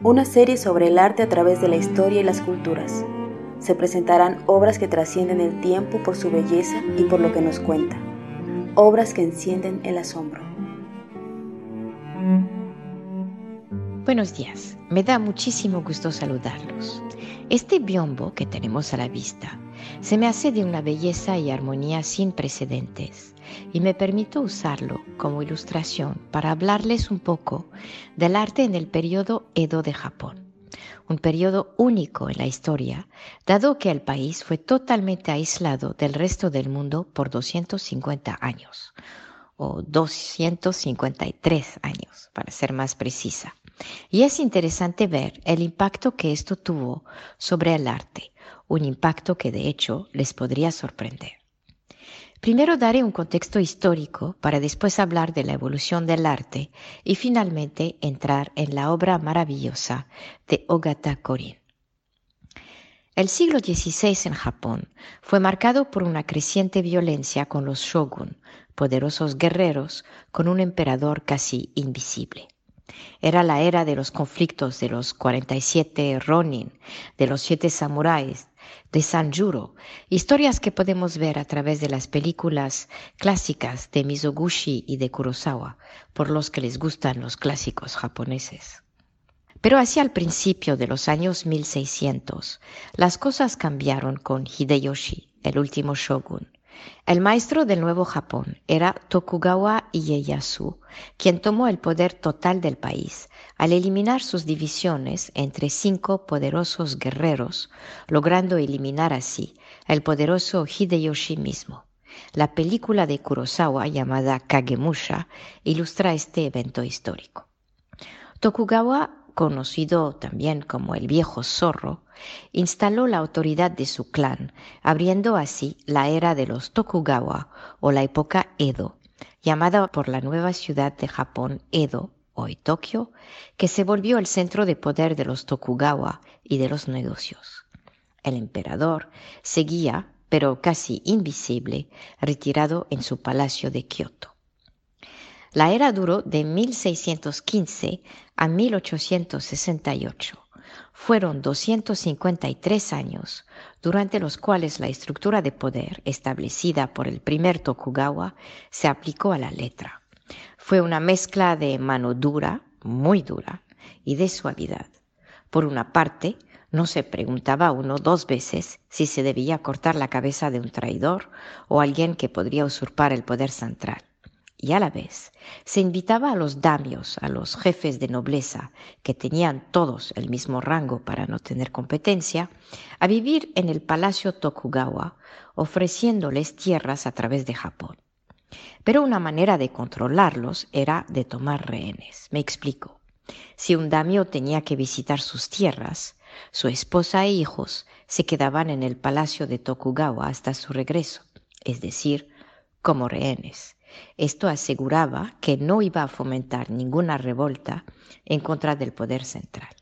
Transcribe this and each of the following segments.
Una serie sobre el arte a través de la historia y las culturas. Se presentarán obras que trascienden el tiempo por su belleza y por lo que nos cuenta. Obras que encienden el asombro. Buenos días, me da muchísimo gusto saludarlos. Este biombo que tenemos a la vista se me hace de una belleza y armonía sin precedentes y me permito usarlo como ilustración para hablarles un poco del arte en el periodo Edo de Japón, un periodo único en la historia, dado que el país fue totalmente aislado del resto del mundo por 250 años, o 253 años, para ser más precisa. Y es interesante ver el impacto que esto tuvo sobre el arte, un impacto que de hecho les podría sorprender. Primero daré un contexto histórico para después hablar de la evolución del arte y finalmente entrar en la obra maravillosa de Ogata Korin. El siglo XVI en Japón fue marcado por una creciente violencia con los shogun, poderosos guerreros con un emperador casi invisible. Era la era de los conflictos de los 47 Ronin, de los siete samuráis, de Sanjuro, historias que podemos ver a través de las películas clásicas de Mizoguchi y de Kurosawa, por los que les gustan los clásicos japoneses. Pero hacia el principio de los años 1600, las cosas cambiaron con Hideyoshi, el último shogun, el maestro del Nuevo Japón era Tokugawa Ieyasu, quien tomó el poder total del país al eliminar sus divisiones entre cinco poderosos guerreros, logrando eliminar así el poderoso Hideyoshi mismo. La película de Kurosawa llamada Kagemusha ilustra este evento histórico. Tokugawa conocido también como el viejo zorro, instaló la autoridad de su clan, abriendo así la era de los Tokugawa o la época Edo, llamada por la nueva ciudad de Japón Edo, hoy Tokio, que se volvió el centro de poder de los Tokugawa y de los negocios. El emperador seguía, pero casi invisible, retirado en su palacio de Kioto. La era duró de 1615 a 1868. Fueron 253 años, durante los cuales la estructura de poder establecida por el primer Tokugawa se aplicó a la letra. Fue una mezcla de mano dura, muy dura, y de suavidad. Por una parte, no se preguntaba uno dos veces si se debía cortar la cabeza de un traidor o alguien que podría usurpar el poder central y a la vez se invitaba a los damios, a los jefes de nobleza, que tenían todos el mismo rango para no tener competencia, a vivir en el palacio Tokugawa, ofreciéndoles tierras a través de Japón. Pero una manera de controlarlos era de tomar rehenes. Me explico. Si un damio tenía que visitar sus tierras, su esposa e hijos se quedaban en el palacio de Tokugawa hasta su regreso, es decir, como rehenes esto aseguraba que no iba a fomentar ninguna revolta en contra del poder central.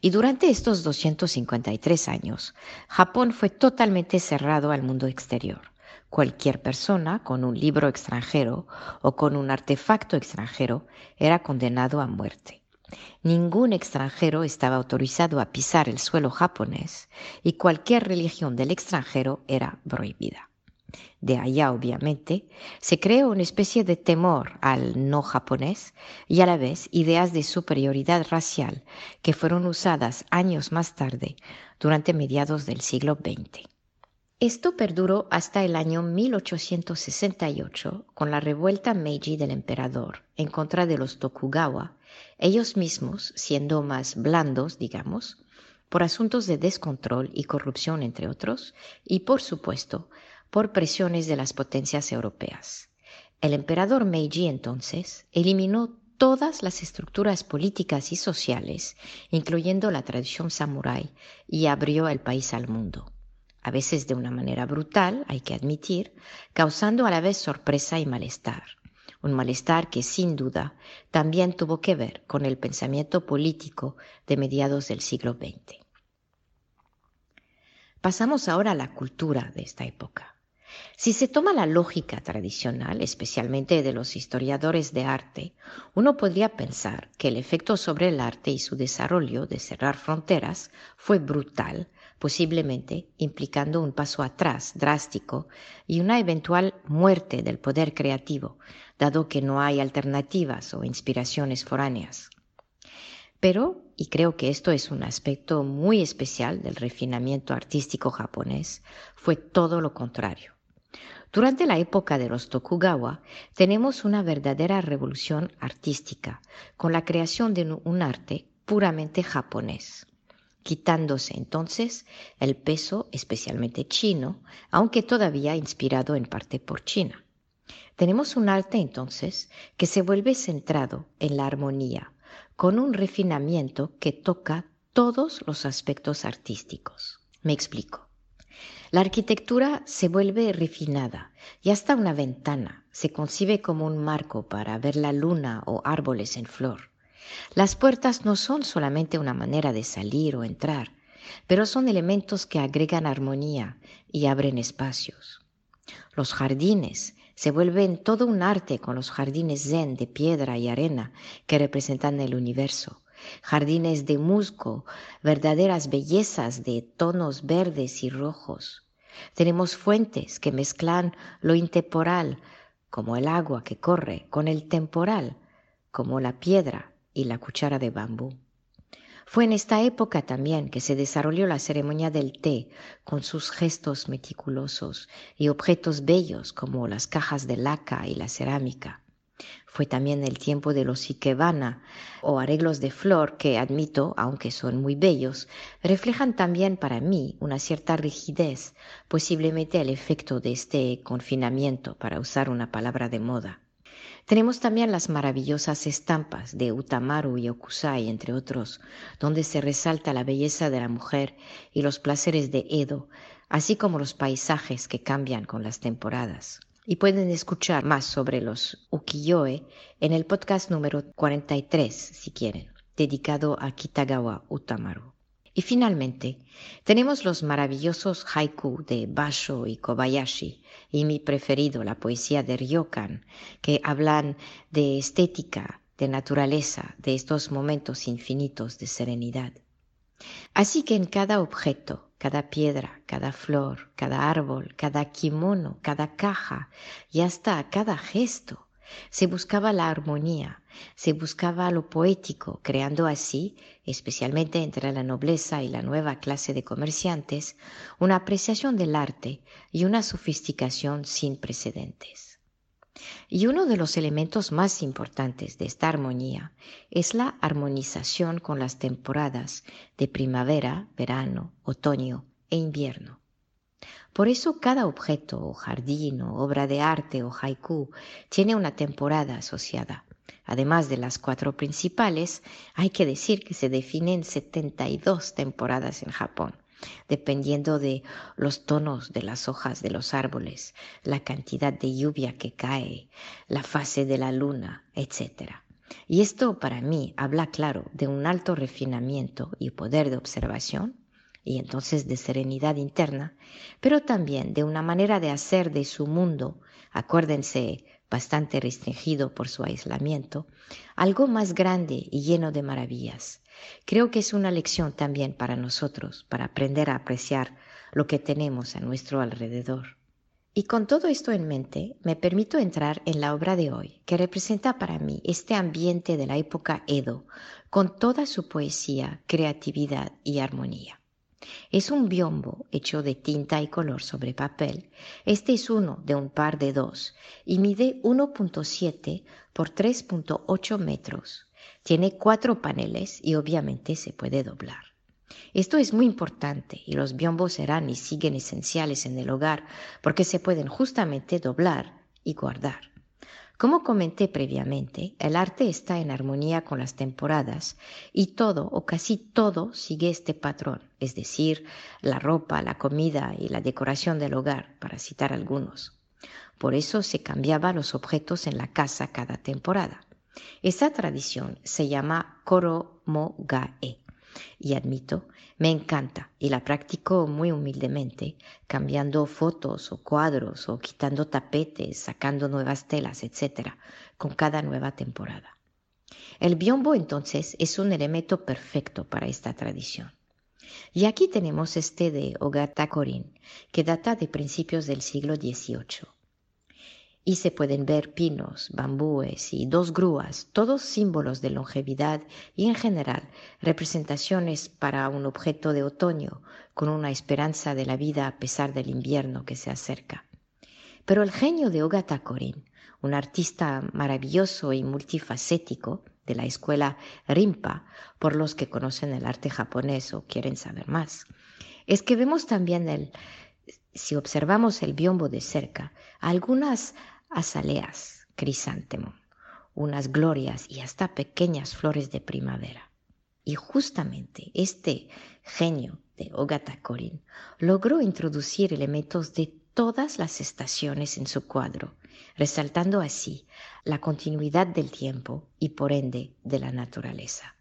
Y durante estos 253 años, Japón fue totalmente cerrado al mundo exterior. Cualquier persona con un libro extranjero o con un artefacto extranjero era condenado a muerte. Ningún extranjero estaba autorizado a pisar el suelo japonés y cualquier religión del extranjero era prohibida de allá obviamente, se creó una especie de temor al no japonés y a la vez ideas de superioridad racial que fueron usadas años más tarde, durante mediados del siglo XX. Esto perduró hasta el año 1868 con la revuelta Meiji del emperador en contra de los Tokugawa, ellos mismos siendo más blandos, digamos, por asuntos de descontrol y corrupción entre otros, y por supuesto por presiones de las potencias europeas. El emperador Meiji entonces eliminó todas las estructuras políticas y sociales, incluyendo la tradición samurái, y abrió el país al mundo. A veces de una manera brutal, hay que admitir, causando a la vez sorpresa y malestar. Un malestar que sin duda también tuvo que ver con el pensamiento político de mediados del siglo XX. Pasamos ahora a la cultura de esta época. Si se toma la lógica tradicional, especialmente de los historiadores de arte, uno podría pensar que el efecto sobre el arte y su desarrollo de cerrar fronteras fue brutal, posiblemente implicando un paso atrás drástico y una eventual muerte del poder creativo, dado que no hay alternativas o inspiraciones foráneas. Pero, y creo que esto es un aspecto muy especial del refinamiento artístico japonés, fue todo lo contrario. Durante la época de los Tokugawa tenemos una verdadera revolución artística, con la creación de un arte puramente japonés, quitándose entonces el peso especialmente chino, aunque todavía inspirado en parte por China. Tenemos un arte entonces que se vuelve centrado en la armonía, con un refinamiento que toca todos los aspectos artísticos. Me explico. La arquitectura se vuelve refinada y hasta una ventana se concibe como un marco para ver la luna o árboles en flor. Las puertas no son solamente una manera de salir o entrar, pero son elementos que agregan armonía y abren espacios. Los jardines se vuelven todo un arte con los jardines zen de piedra y arena que representan el universo jardines de musgo, verdaderas bellezas de tonos verdes y rojos. Tenemos fuentes que mezclan lo intemporal, como el agua que corre, con el temporal, como la piedra y la cuchara de bambú. Fue en esta época también que se desarrolló la ceremonia del té, con sus gestos meticulosos y objetos bellos como las cajas de laca y la cerámica. Fue también el tiempo de los ikebana o arreglos de flor que admito, aunque son muy bellos, reflejan también para mí una cierta rigidez, posiblemente el efecto de este confinamiento, para usar una palabra de moda. Tenemos también las maravillosas estampas de Utamaru y Okusai, entre otros, donde se resalta la belleza de la mujer y los placeres de Edo, así como los paisajes que cambian con las temporadas y pueden escuchar más sobre los ukiyo-e en el podcast número 43, si quieren, dedicado a Kitagawa Utamaru. Y finalmente, tenemos los maravillosos haiku de Basho y Kobayashi, y mi preferido, la poesía de Ryokan, que hablan de estética, de naturaleza, de estos momentos infinitos de serenidad. Así que en cada objeto, cada piedra, cada flor, cada árbol, cada kimono, cada caja y hasta cada gesto. Se buscaba la armonía, se buscaba lo poético, creando así, especialmente entre la nobleza y la nueva clase de comerciantes, una apreciación del arte y una sofisticación sin precedentes. Y uno de los elementos más importantes de esta armonía es la armonización con las temporadas de primavera, verano, otoño e invierno. Por eso cada objeto o jardín o obra de arte o haiku tiene una temporada asociada. Además de las cuatro principales, hay que decir que se definen 72 temporadas en Japón dependiendo de los tonos de las hojas de los árboles, la cantidad de lluvia que cae, la fase de la luna, etc. Y esto para mí habla claro de un alto refinamiento y poder de observación y entonces de serenidad interna, pero también de una manera de hacer de su mundo, acuérdense, bastante restringido por su aislamiento, algo más grande y lleno de maravillas, Creo que es una lección también para nosotros, para aprender a apreciar lo que tenemos a nuestro alrededor. Y con todo esto en mente, me permito entrar en la obra de hoy, que representa para mí este ambiente de la época Edo, con toda su poesía, creatividad y armonía. Es un biombo hecho de tinta y color sobre papel. Este es uno de un par de dos y mide 1.7 por 3.8 metros tiene cuatro paneles y obviamente se puede doblar. Esto es muy importante y los biombos serán y siguen esenciales en el hogar porque se pueden justamente doblar y guardar. Como comenté previamente, el arte está en armonía con las temporadas y todo o casi todo sigue este patrón, es decir, la ropa, la comida y la decoración del hogar, para citar algunos. Por eso se cambiaban los objetos en la casa cada temporada. Esta tradición se llama Koromogae y admito, me encanta y la practico muy humildemente, cambiando fotos o cuadros o quitando tapetes, sacando nuevas telas, etc., con cada nueva temporada. El biombo entonces es un elemento perfecto para esta tradición. Y aquí tenemos este de Ogata Korin, que data de principios del siglo XVIII y se pueden ver pinos, bambúes y dos grúas, todos símbolos de longevidad y en general representaciones para un objeto de otoño con una esperanza de la vida a pesar del invierno que se acerca. Pero el genio de Ogata Korin, un artista maravilloso y multifacético de la escuela Rimpa, por los que conocen el arte japonés o quieren saber más, es que vemos también el, si observamos el biombo de cerca, algunas azaleas, crisantemo, unas glorias y hasta pequeñas flores de primavera. Y justamente este genio de Ogata Korin logró introducir elementos de todas las estaciones en su cuadro, resaltando así la continuidad del tiempo y por ende de la naturaleza.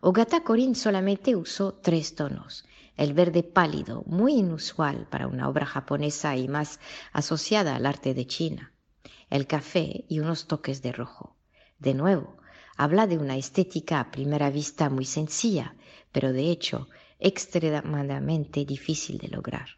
Ogata Korin solamente usó tres tonos, el verde pálido, muy inusual para una obra japonesa y más asociada al arte de China, el café y unos toques de rojo. De nuevo, habla de una estética a primera vista muy sencilla, pero de hecho extremadamente difícil de lograr.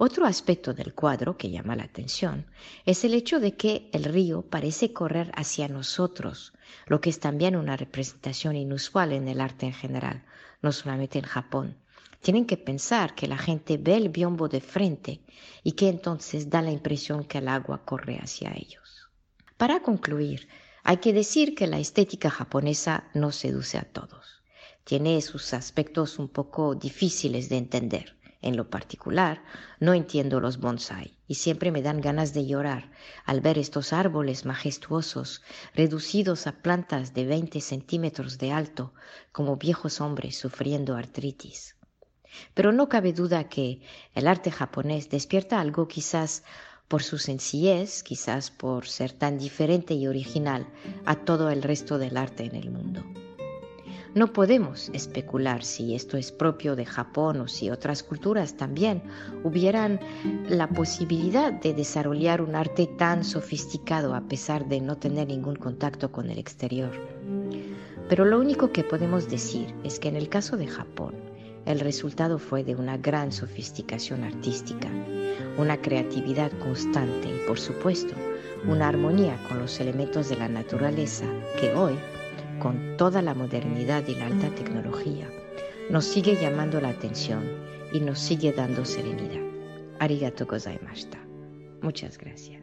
Otro aspecto del cuadro que llama la atención es el hecho de que el río parece correr hacia nosotros, lo que es también una representación inusual en el arte en general, no solamente en Japón. Tienen que pensar que la gente ve el biombo de frente y que entonces da la impresión que el agua corre hacia ellos. Para concluir, hay que decir que la estética japonesa no seduce a todos. Tiene sus aspectos un poco difíciles de entender. En lo particular, no entiendo los bonsai y siempre me dan ganas de llorar al ver estos árboles majestuosos reducidos a plantas de 20 centímetros de alto como viejos hombres sufriendo artritis. Pero no cabe duda que el arte japonés despierta algo quizás por su sencillez, quizás por ser tan diferente y original a todo el resto del arte en el mundo. No podemos especular si esto es propio de Japón o si otras culturas también hubieran la posibilidad de desarrollar un arte tan sofisticado a pesar de no tener ningún contacto con el exterior. Pero lo único que podemos decir es que en el caso de Japón, el resultado fue de una gran sofisticación artística, una creatividad constante y, por supuesto, una armonía con los elementos de la naturaleza que hoy, con toda la modernidad y la alta tecnología, nos sigue llamando la atención y nos sigue dando serenidad. Arigato gozaimashita. Muchas gracias.